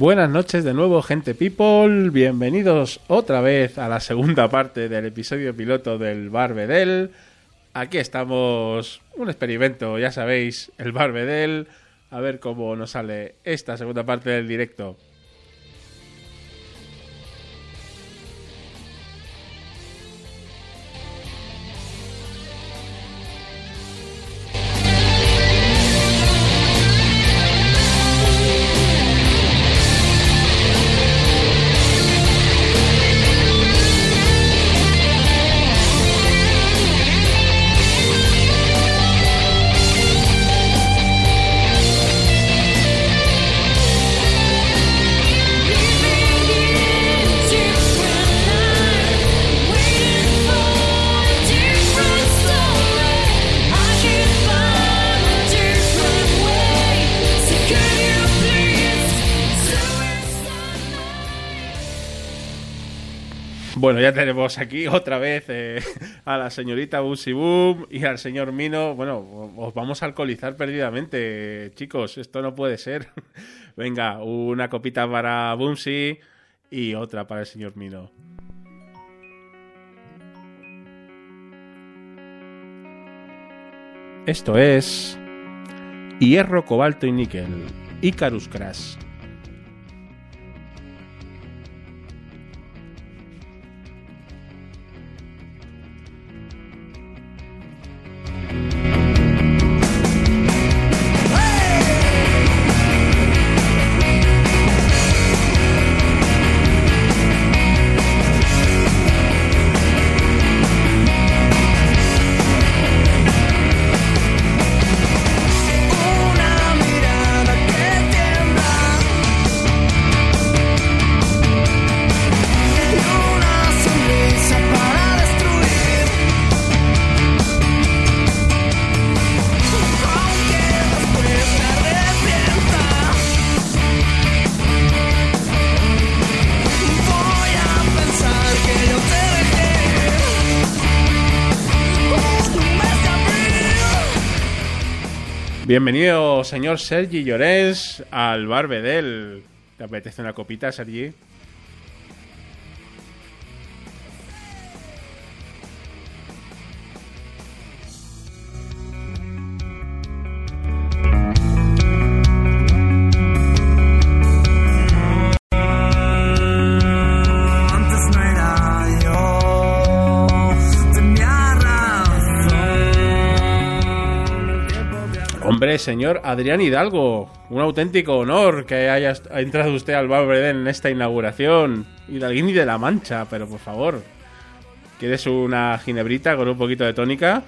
Buenas noches de nuevo, gente people. Bienvenidos otra vez a la segunda parte del episodio piloto del Barbedel. Aquí estamos, un experimento, ya sabéis, el Barbedel. A ver cómo nos sale esta segunda parte del directo. Bueno, ya tenemos aquí otra vez eh, a la señorita Busy Boom y al señor Mino. Bueno, os vamos a alcoholizar perdidamente, chicos. Esto no puede ser. Venga, una copita para Boomsy y otra para el señor Mino. Esto es hierro, cobalto y níquel. Icarus Crash. Una Bienvenido, señor Sergi Llorens, al Barbedel. ¿Te apetece una copita, Sergi? Señor Adrián Hidalgo, un auténtico honor que haya entrado usted al Barbedel en esta inauguración. Hidalguini de la Mancha, pero por favor. ¿Quieres una ginebrita con un poquito de tónica?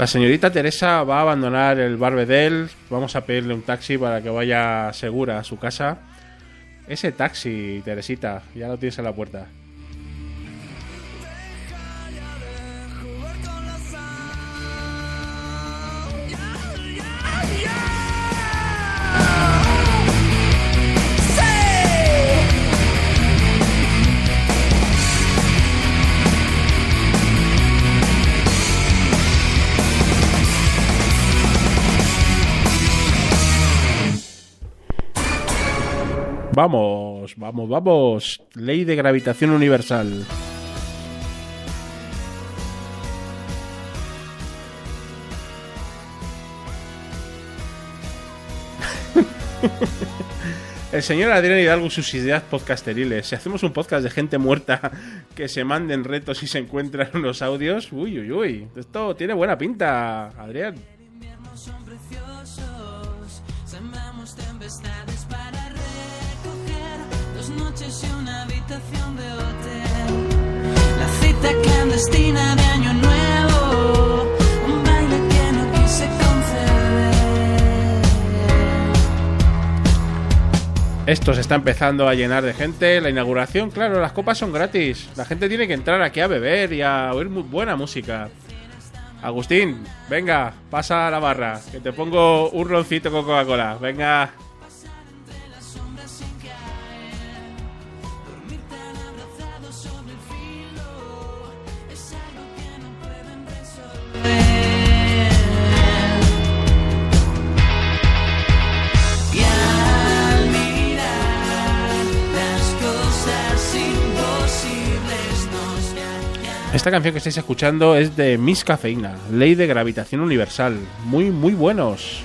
La señorita Teresa va a abandonar el Barbedel. Vamos a pedirle un taxi para que vaya segura a su casa. ese taxi, Teresita, ya lo tienes en la puerta. Vamos, vamos, vamos. Ley de gravitación universal. El señor Adrián Hidalgo sus ideas podcasteriles. Si hacemos un podcast de gente muerta que se manden retos y se encuentran unos audios, uy, uy, uy. Esto tiene buena pinta, Adrián. Esto se está empezando a llenar de gente. La inauguración, claro, las copas son gratis. La gente tiene que entrar aquí a beber y a oír muy buena música. Agustín, venga, pasa a la barra, que te pongo un roncito con Coca-Cola. Venga. Esta canción que estáis escuchando es de Miss Cafeína, Ley de Gravitación Universal. Muy, muy buenos.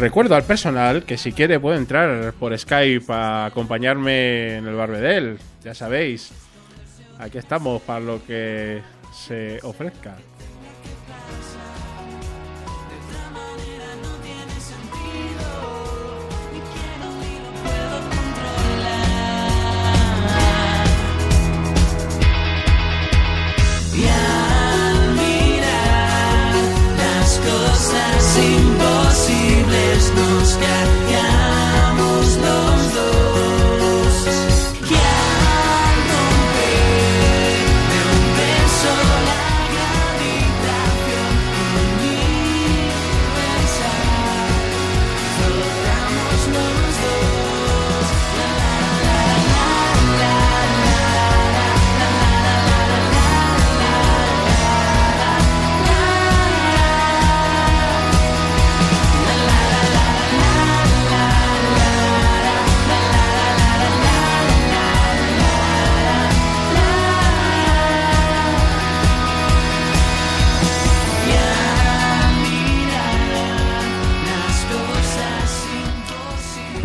Recuerdo al personal que si quiere puede entrar por Skype a acompañarme en el Barbedel. Ya sabéis, aquí estamos para lo que se ofrezca. Yeah.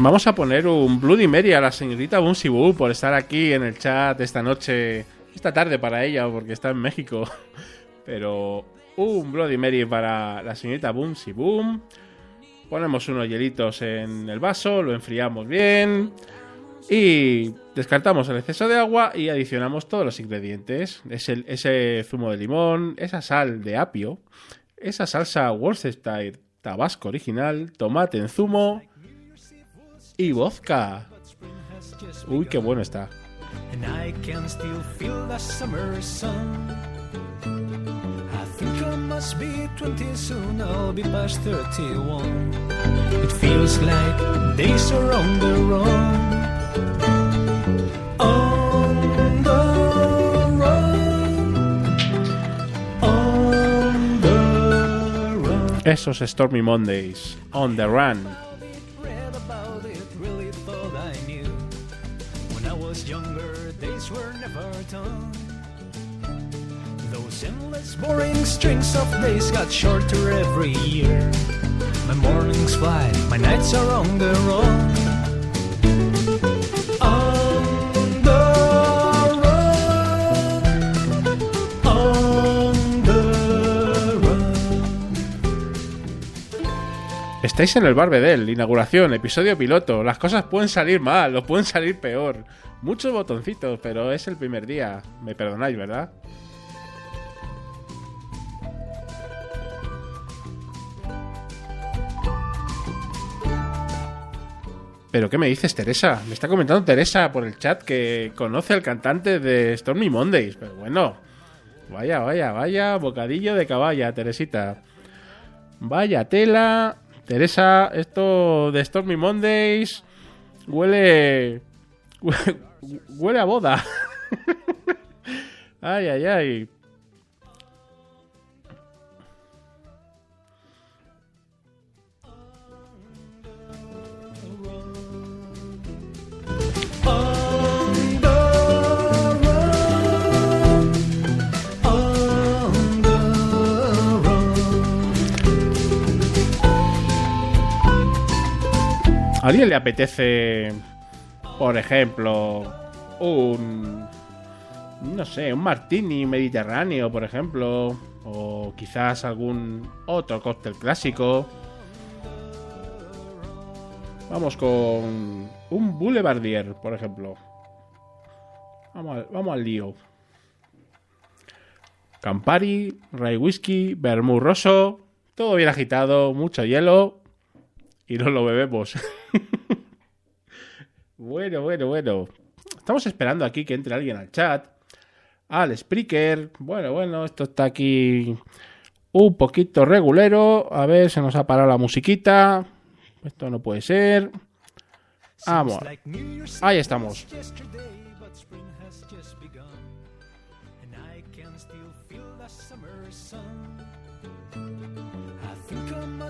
Vamos a poner un Bloody Mary a la señorita Bunsi Boo por estar aquí en el chat esta noche, esta tarde para ella, porque está en México. Pero un Bloody Mary para la señorita Bunsi Boom. Ponemos unos hielitos en el vaso, lo enfriamos bien y descartamos el exceso de agua y adicionamos todos los ingredientes. Es el- ese zumo de limón, esa sal de apio, esa salsa Worcestershire tabasco original, tomate en zumo y vodka. Uy, qué bueno está. and I can still feel the summer sun. I think I must be 20 soon, I'll be past 31. It feels like days are on the run. On the run. On the run. Esos Stormy Mondays, On the Run. My nights are on the road. Estáis en el Barbedel, inauguración, episodio piloto. Las cosas pueden salir mal o pueden salir peor. Muchos botoncitos, pero es el primer día. Me perdonáis, ¿verdad? ¿Pero qué me dices, Teresa? Me está comentando Teresa por el chat que conoce al cantante de Stormy Mondays. Pero bueno, vaya, vaya, vaya, bocadillo de caballa, Teresita. Vaya tela. Teresa, esto de Stormy Mondays huele. huele a boda. ay, ay, ay. ¿A alguien le apetece, por ejemplo, un. No sé, un martini mediterráneo, por ejemplo? O quizás algún otro cóctel clásico. Vamos con un Boulevardier, por ejemplo. Vamos al, vamos al lío. Campari, Rye Whisky, Vermouth Rosso, todo bien agitado, mucho hielo y no lo bebemos. bueno, bueno, bueno. Estamos esperando aquí que entre alguien al chat. Al Spreaker. Bueno, bueno, esto está aquí un poquito regulero. A ver, se nos ha parado la musiquita. Esto no puede ser. Vamos. Ahí estamos.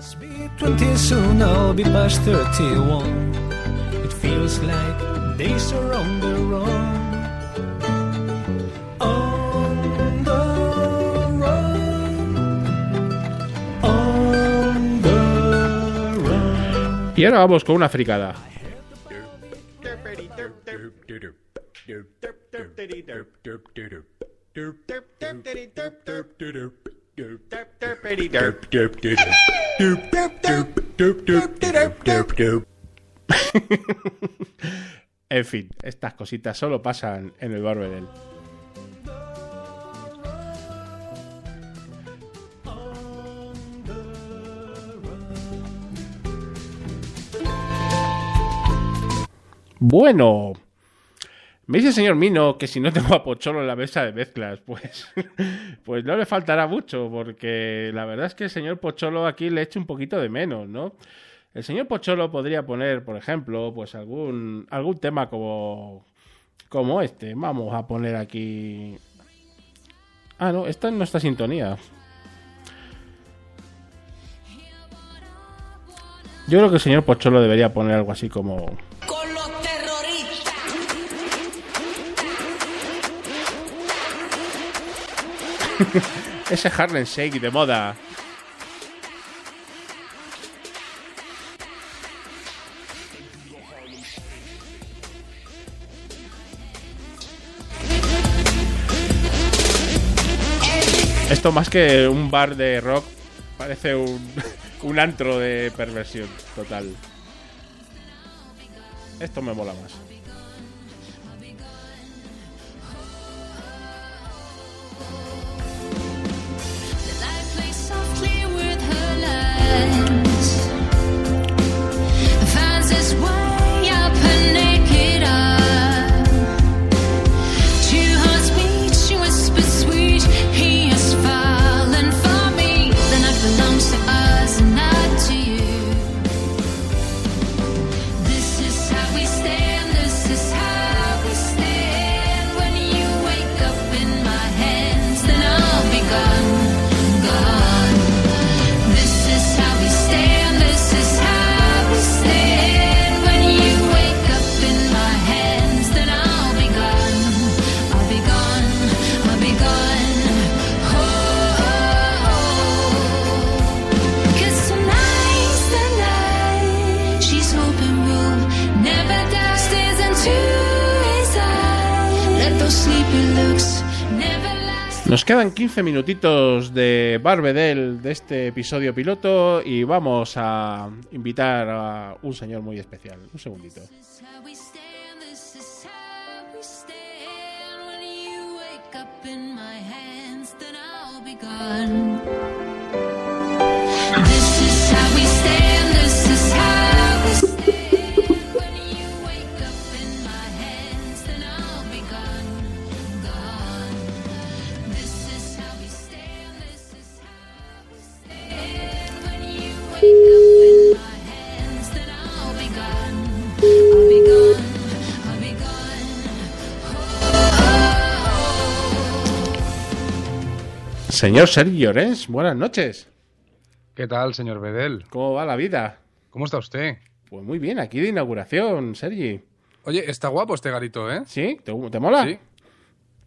Must be 20 soon, I'll be past 31. It feels like days are on the run. On the run. On the run. Y ahora vamos con una fricada. En fin, estas cositas solo pasan en el Barbedel. Bueno, me dice el señor Mino que si no tengo a Pocholo en la mesa de mezclas, pues, pues no le faltará mucho, porque la verdad es que el señor Pocholo aquí le echa un poquito de menos, ¿no? El señor Pocholo podría poner, por ejemplo, pues algún, algún tema como, como este. Vamos a poner aquí. Ah, no, esta no está sintonía. Yo creo que el señor Pocholo debería poner algo así como. Ese Harlem Shake de moda. Esto más que un bar de rock parece un, un antro de perversión total. Esto me mola más. friend quedan 15 minutitos de Barbedel de este episodio piloto y vamos a invitar a un señor muy especial. Un segundito. Señor Sergio Llorens, buenas noches. ¿Qué tal, señor Bedel? ¿Cómo va la vida? ¿Cómo está usted? Pues muy bien, aquí de inauguración, Sergi. Oye, está guapo este garito, ¿eh? ¿Sí? ¿Te, te mola? Sí.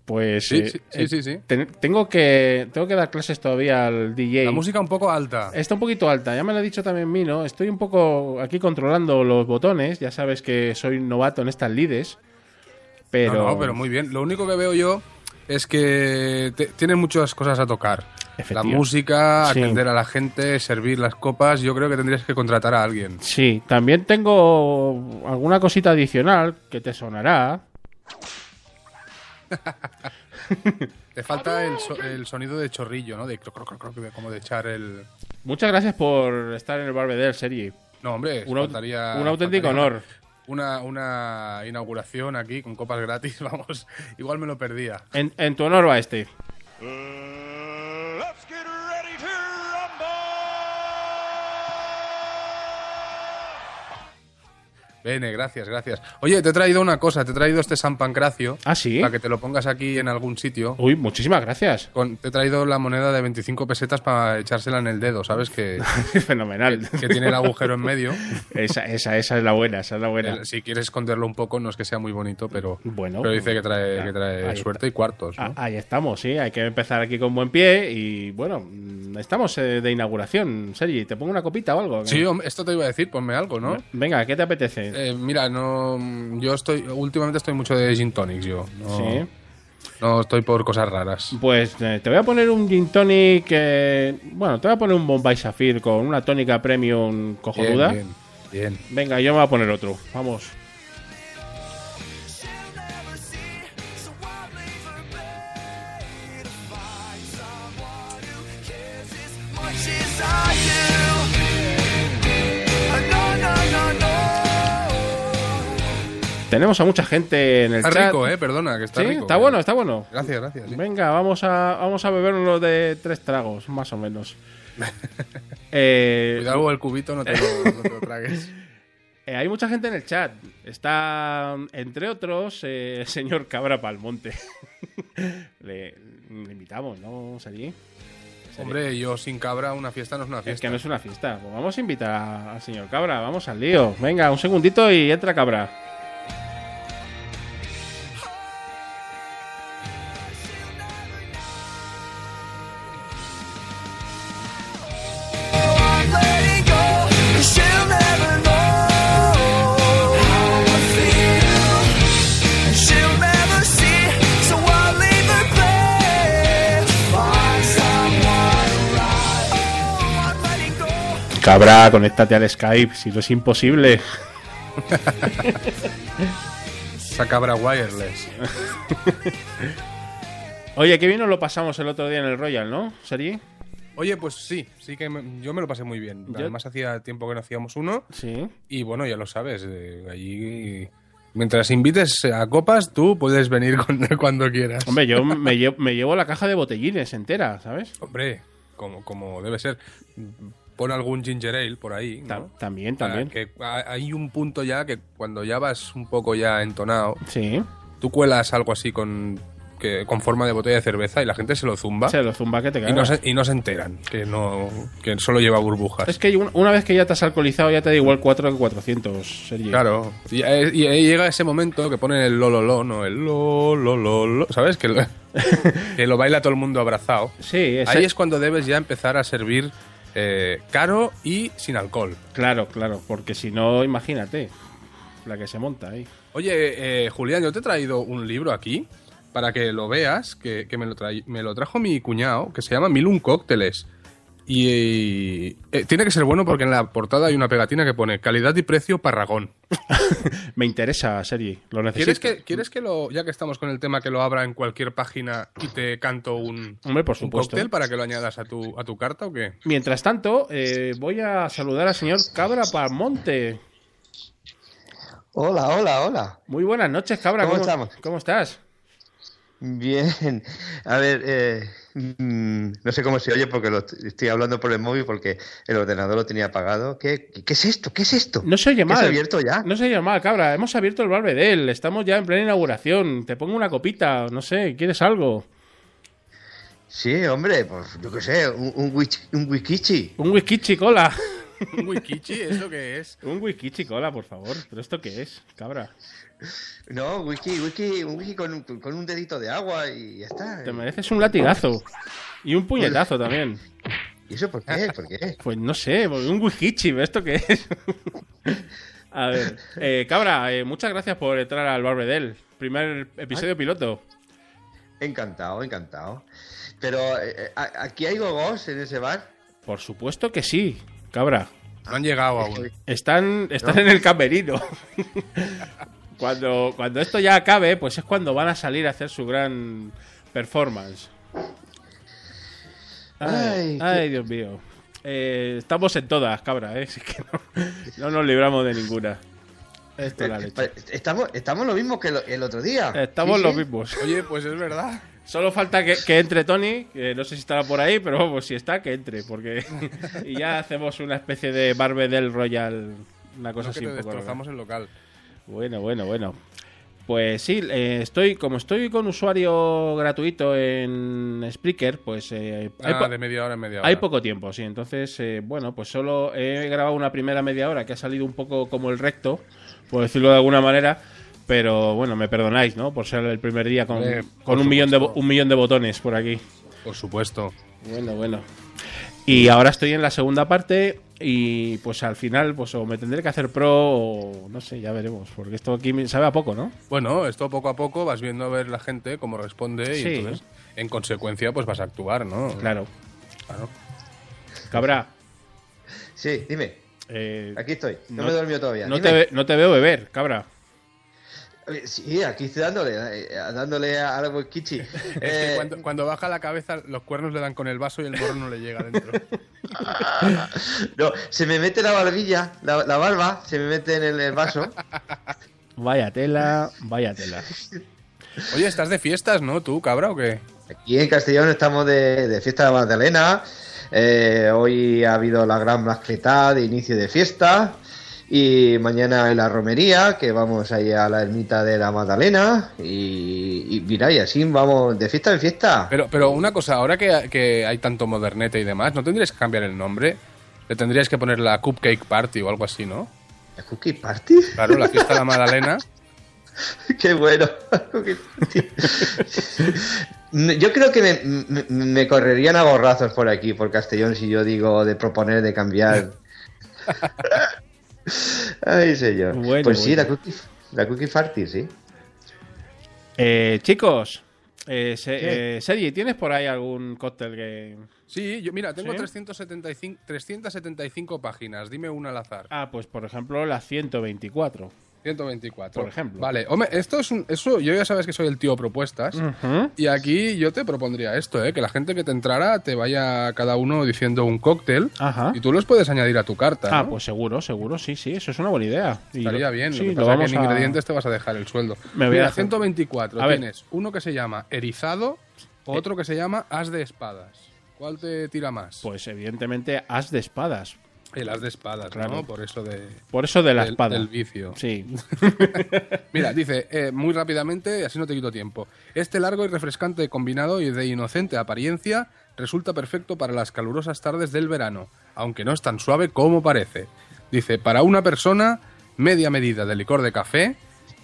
Pues Sí, eh, sí, eh, sí, sí, sí. ten- tengo que tengo que dar clases todavía al DJ. La música un poco alta. Está un poquito alta, ya me lo ha dicho también Mino. Estoy un poco aquí controlando los botones. Ya sabes que soy novato en estas lides. Pero, No, no, pero muy bien. Lo único que veo yo es que te- tiene muchas cosas a tocar. La música, Sí. atender a la gente, servir las copas. Yo creo que tendrías que contratar a alguien. Sí, también tengo alguna cosita adicional que te sonará. Te falta el, so- el sonido de chorrillo, ¿no? De croc, croc, croc, como de echar el... Muchas gracias por estar en el Barbedel, Sergi. No, hombre, Un, faltaría- un auténtico faltaría honor. Una, una inauguración aquí con copas gratis, vamos. Igual me lo perdía. En, en tu honor va este. Let's Bene, gracias, gracias. Oye, te he traído una cosa, te he traído este San Pancracio. Ah, sí. Para que te lo pongas aquí en algún sitio. Uy, muchísimas gracias. Con- te he traído la moneda de 25 pesetas para echársela en el dedo, ¿sabes? Que, Fenomenal. que tiene el agujero en medio. Esa, esa, esa es la buena, esa es la buena. Si quieres esconderlo un poco, no es que sea muy bonito, pero, Bueno, pero dice que trae, que trae suerte y cuartos. ¿no? Ah, Ahí estamos, sí. Hay que empezar aquí con buen pie. Y bueno, mm, estamos eh, de inauguración. Sergi, ¿te pongo una copita o algo? Sí, esto te iba a decir, ponme algo, ¿no? Venga, ¿qué te apetece? Eh, mira, no, yo estoy, últimamente estoy mucho de gin tonics, yo. No, Sí. no estoy por cosas raras. Pues eh, te voy a poner un gin tonic. eh, bueno, te voy a poner un Bombay Sapphire con una tónica premium cojonuda. Bien, bien, bien. Venga, yo me voy a poner otro. Vamos. Tenemos a mucha gente en el Está chat. rico, eh, perdona, que está sí, rico. está bueno, está bueno. Gracias, gracias. sí. Venga, vamos a, vamos a beber uno de tres tragos, más o menos. Eh, Cuidado el cubito, no te lo, no te lo tragues. eh, hay mucha gente en el chat. Está, entre otros, eh, el señor Cabra Palmonte. le, le invitamos, ¿no, Sergi? Hombre, yo sin cabra una fiesta no es una Es fiesta. que no es una fiesta. Pues vamos a invitar al señor Cabra. Vamos al lío. Venga, un segundito y entra Cabra. Cabra, conéctate al Skype, si no es imposible. Esa cabra wireless. Oye, qué bien nos lo pasamos el otro día en el Royal, ¿no, Sergi? Oye, pues sí, sí que me- yo me lo pasé muy bien. Yo- Además hacía tiempo que no hacíamos uno Sí. y bueno, ya lo sabes, eh, allí mientras invites a copas tú puedes venir cuando quieras. Hombre, yo me llevo, me llevo la caja de botellines entera, ¿sabes? Hombre, como, como debe ser. Pon algún ginger ale por ahí. También, también. que ha- hay un punto ya que cuando ya vas un poco ya entonado, Sí. tú cuelas algo así con, que, con forma de botella de cerveza y la gente se lo zumba Se lo zumba que te y, cagas. no se, y no se enteran que no que solo lleva burbujas. Es que un- una vez que ya te has alcoholizado ya te da igual 4 que 400, Sergi. Claro, y, eh, y ahí llega ese momento que ponen el lo lo lo, no el lo lo lo, lo, ¿sabes? Que lo, que lo baila todo el mundo abrazado. Sí, ese- Ahí es cuando debes ya empezar a servir eh, caro y sin alcohol. Claro, claro, porque si no, imagínate la que se monta ahí. Oye, eh, Julián, yo te he traído un libro aquí para que lo veas, que, que me, lo me lo trajo mi cuñado, que se llama Mil Un Cócteles. Y eh, tiene que ser bueno porque en la portada hay una pegatina que pone calidad y precio Parragón. Me interesa, Sergi. Lo necesito. ¿Quieres que, ¿Quieres que lo, ya que estamos con el tema, que lo abra en cualquier página y te canto un, Hombre, por un cóctel para que lo añadas a tu, a tu carta o qué? Mientras tanto, eh, voy a saludar al señor Cabra Palmonte. Hola, hola, hola. Muy buenas noches, Cabra. ¿Cómo estamos? ¿Cómo estás? Bien. A ver, eh, mm, no sé cómo se oye porque lo estoy hablando por el móvil porque el ordenador lo tenía apagado. ¿Qué, qué es esto? ¿Qué es esto? No se oye ¿Que mal. ¿Se ha abierto ya? No se oye mal, Cabra. Hemos abierto el Barbedel. Estamos ya en plena inauguración. Te pongo una copita. No sé, ¿quieres algo? Sí, hombre, pues yo qué sé, un, un, wich- un wikichi. Un whisky chicola. ¿Un wikichi? ¿Eso qué es? Un whisky chicola, por favor. ¿Pero esto qué es, Cabra? No, wiki, wiki, un wiki con, un- con un dedito de agua y ya está. Te mereces un latigazo. Y un puñetazo también. ¿Y eso por qué? ¿Por qué? Pues no sé, un whisky, ¿esto qué es? A ver, eh, Cabra, eh, muchas gracias por entrar al Barbedel. Primer episodio piloto. Encantado, encantado. Pero, eh, eh, ¿a- ¿aquí hay gogos en ese bar? Por supuesto que sí, Cabra. No han llegado aún. Están, están en el camerino. cuando, cuando esto ya acabe, pues es cuando van a salir a hacer su gran performance. Ay, Ay, qué- ay, Dios mío. Eh, estamos en todas, cabra, ¿eh? Así que no, no nos libramos de ninguna. Esto es la leche. Eh, Estamos, estamos lo mismo que el, el otro día. Estamos Sí, los sí. mismos. Oye, pues es verdad. Solo falta que, que entre Tony, que no sé si estará por ahí, pero vamos, si está, que entre, porque y ya hacemos una especie de Barbe del Royal, una cosa No que así te un poco. destrozamos el local. Bueno, bueno, bueno. Pues sí, eh, estoy como estoy con usuario gratuito en Spreaker, pues eh, hay, Ah, de media hora en media hora. hay poco tiempo, sí. Entonces, eh, bueno, pues solo he grabado una primera media hora que ha salido un poco como el recto, por decirlo de alguna manera. Pero bueno, me perdonáis, ¿no? Por ser el primer día con, con un, millón de, un millón de botones por aquí. Por supuesto. Bueno, bueno. Y ahora estoy en la segunda parte y pues al final pues o me tendré que hacer pro o no sé, ya veremos, porque esto aquí me sabe a poco, ¿no? Bueno, esto poco a poco vas viendo a ver la gente cómo responde y entonces, en consecuencia, pues vas a actuar, ¿no? Claro. Claro. Cabra, Sí, dime. eh, Aquí estoy. No, No- me he dormido todavía. no, te, ve- no te veo beber, cabra. Eh, Sí, aquí estoy dándole, eh, dándole a al wikichi. Es Eh, que cuando, cuando baja la cabeza, los cuernos le dan con el vaso y el morro no le llega dentro. No, se me mete la barbilla, la, la barba, se me mete en el, el vaso. Vaya tela, vaya tela. Oye, ¿estás de fiestas, no? ¿Tú, cabra, o qué? Aquí en Castellón estamos de, de fiesta de Magdalena. Eh, hoy ha habido la gran mascletá de inicio de fiesta. Y mañana en la romería, que vamos ahí a la ermita de la Magdalena. Y, y mira, y así vamos de fiesta en fiesta. Pero, pero una cosa, ahora que, que hay tanto modernete y demás, ¿no tendríais que cambiar el nombre? Le tendríais que poner la Cupcake Party o algo así, ¿no? ¿La Cookie Party? Claro, la fiesta de la Magdalena. Qué bueno. Yo creo que me, me- me correrían a borrazos por aquí, por Castellón, si yo digo de proponer, de cambiar. Ay, señor. Bueno, pues sí, bueno. la cookie, la cookie Party, sí. Eh, chicos, eh, se- eh, Sergi, ¿tienes por ahí algún cóctel que...? Sí, yo, mira, tengo ¿Sí? 375, 375 páginas. Dime una al azar. Ah, pues por ejemplo la 124. 124. Por ejemplo. Vale, hombre, esto es un. Eso, yo ya sabes que soy el tío propuestas. Y aquí yo te propondría esto, ¿eh? que la gente que te entrara te vaya cada uno diciendo un cóctel Ajá. y tú los puedes añadir a tu carta. Ah, ¿no? pues seguro, seguro, sí, sí, eso es una buena idea. Y Estaría lo- bien. Sí, lo que pasa es que en a- ingredientes te vas a dejar el sueldo. Me voy a Mira, dejar- 124 A ver. tienes uno que se llama erizado, otro que se llama as de espadas. ¿Cuál te tira más? Pues evidentemente as de espadas. El as de espadas, Claro. ¿no? Por eso de, Por eso de la del- espada. del vicio. Sí. Mira, dice, eh, muy rápidamente, así no te quito tiempo. Este largo y refrescante combinado y de inocente apariencia resulta perfecto para las calurosas tardes del verano, aunque no es tan suave como parece. Dice, para una persona, media medida de licor de café,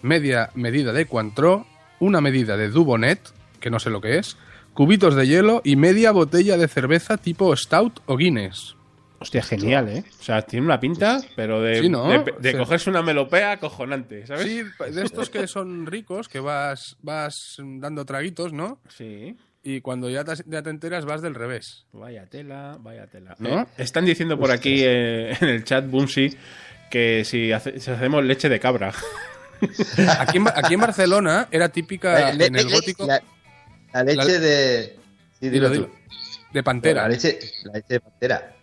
media medida de Cointreau, una medida de Dubonet, que no sé lo que es, cubitos de hielo y media botella de cerveza tipo Stout o Guinness. Hostia, genial, ¿eh? O sea, tiene una pinta, pero de, Sí, ¿no? de, de Sí. cogerse una melopea acojonante, ¿sabes? Sí, de estos que son ricos, que vas, vas dando traguitos, ¿no? Sí. Y cuando ya te, ya te enteras vas del revés. Vaya tela, vaya tela. ¿No? Eh, están diciendo por aquí eh, en el chat Bumsy que si, hace- si hacemos leche de cabra. Aquí en, aquí en Barcelona era típica Le- en el gótico La, la leche La- de. Sí, Dilo, dilo de pantera. La leche, la leche de pantera.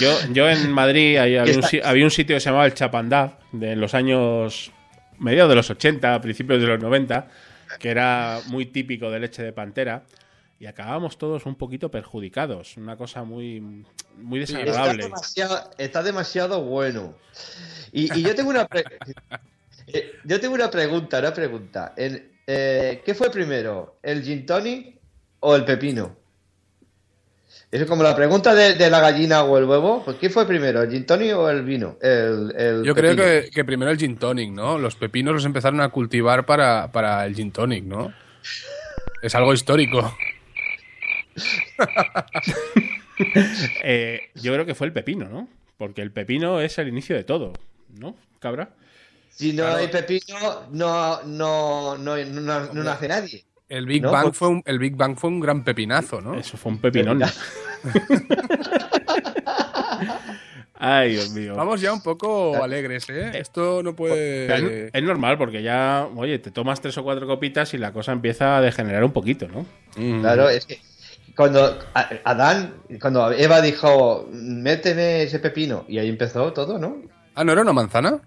Yo, yo en Madrid había, un, había sitio que se llamaba el Chapandá, de los años mediados de los 80, principios de los 90, que era muy típico de leche de pantera. Y acabábamos todos un poquito perjudicados. Una cosa muy, muy Está desagradable. demasiado, está demasiado bueno. Y, y yo tengo una pre- eh, yo tengo una pregunta, una pregunta. El, eh, ¿Qué fue primero? ¿El gin tonic o el pepino? Es como la pregunta de, de la gallina o el huevo. Pues, ¿Qué fue primero? ¿El gin tonic o el vino? El, el Yo creo que primero el gin tonic, ¿no? Los pepinos los empezaron a cultivar para, para el gin tonic, ¿no? Es algo histórico. Eh, yo creo que fue el pepino, ¿no? Porque el pepino es el inicio de todo, ¿no, cabra? Si no hay pepino, no, no, no, no, no nace nadie. El Big, No, Bang pues- fue un, el Big Bang fue un gran pepinazo, ¿no? Eso fue un pepinón. Ay, Dios mío. Vamos ya un poco alegres, ¿eh? Esto no puede... Es, es normal porque ya, oye, te tomas tres o cuatro copitas y la cosa empieza a degenerar un poquito, ¿no? Mm. Claro, es que cuando Adán, cuando Eva dijo, méteme ese pepino, y ahí empezó todo, ¿no? Ah, ¿no era una manzana?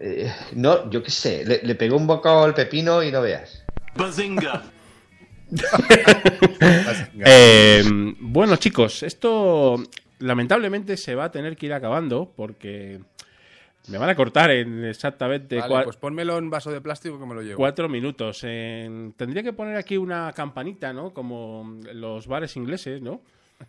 Eh, no, yo qué sé, le, le pegó un bocado al pepino y no veas. Bazinga! Eh, bueno, chicos, esto lamentablemente se va a tener que ir acabando porque me van a cortar en exactamente Vale, pues pónmelo en vaso de plástico que me lo llevo. cuatro minutos. En- tendría que poner aquí una campanita, ¿no? Como los bares ingleses, ¿no?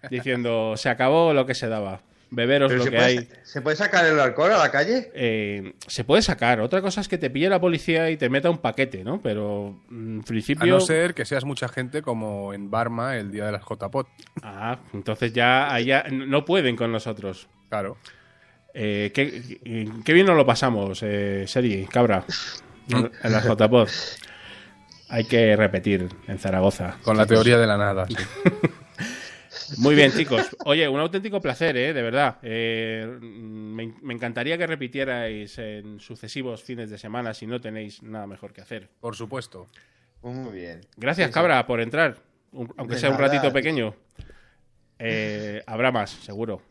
Diciendo, se acabó lo que se daba. Beberos Pero lo se, que puede, hay. ¿Se puede sacar el alcohol a la calle? Eh, se puede sacar. Otra cosa es que te pille la policía y te meta un paquete, ¿no? Pero mm, en A principio. no ser que seas mucha gente como en Barma el día de las JPOT. Ah, entonces ya allá no pueden con nosotros. Claro. Eh, qué, qué bien nos lo pasamos, eh, Seri, cabra, en, en las JPod. Hay que repetir en Zaragoza. Con la teoría de la nada. sí. Muy bien, chicos. Oye, un auténtico placer, ¿eh? De verdad. Eh, me, me encantaría que repitierais en sucesivos fines de semana si no tenéis nada mejor que hacer. Por supuesto. Muy bien. Gracias, Sí, sí. cabra, por entrar. Un- aunque De sea un nada. ratito pequeño. Eh, habrá más, seguro.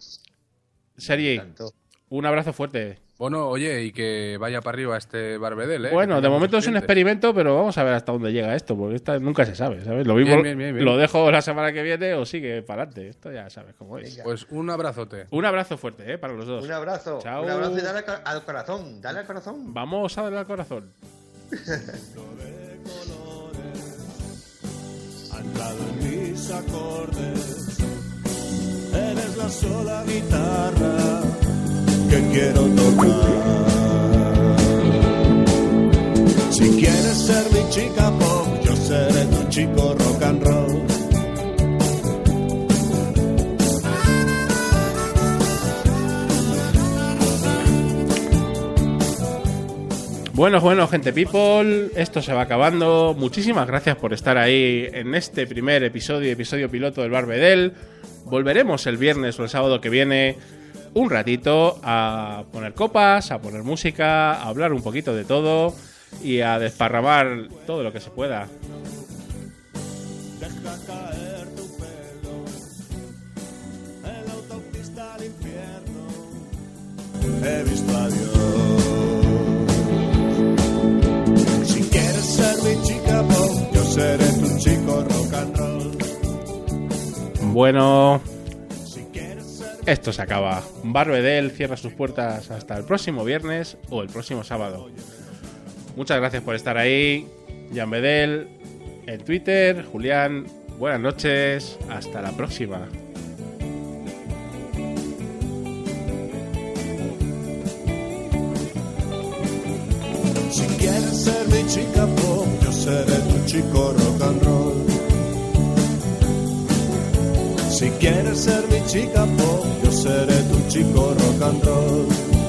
Tanto. un abrazo fuerte. Bueno, oye, y que vaya para arriba este Barbedel, ¿eh? Bueno, de momento es un experimento, pero vamos a ver hasta dónde llega esto, porque esta nunca se sabe, ¿sabes? Lo mismo Bien, bien, bien, bien. lo dejo la semana que viene o sigue para adelante. Esto ya sabes cómo es. Pues un abrazote. Un abrazo fuerte, ¿eh? Para los dos. Un abrazo. Chao. Un abrazo y dale al co- al corazón. Dale al corazón. Vamos a darle al corazón. anclado en mis acordes. Eres la sola guitarra que quiero tocar. Si quieres ser mi chica pop, yo seré tu chico rock and roll. Bueno, bueno, gente people, esto se va acabando. Muchísimas gracias por estar ahí en este primer episodio, episodio piloto del Barbedel. Volveremos el viernes o el sábado que viene un ratito a poner copas, a poner música, a hablar un poquito de todo y a desparramar todo lo que se pueda. Deja caer tu pelo en la autopista al infierno. He visto a Dios. Si quieres ser mi chica yo seré tu chico rock and roll. Bueno, esto se acaba. Barbedel cierra sus puertas hasta el próximo viernes o el próximo sábado. Muchas gracias por estar ahí. Jan Bedel en Twitter. Julián, buenas noches. Hasta la próxima. Si quieres ser mi chica pop, yo seré tu chico rock and roll. Si quieres ser mi chica yo seré tu chico rock and roll.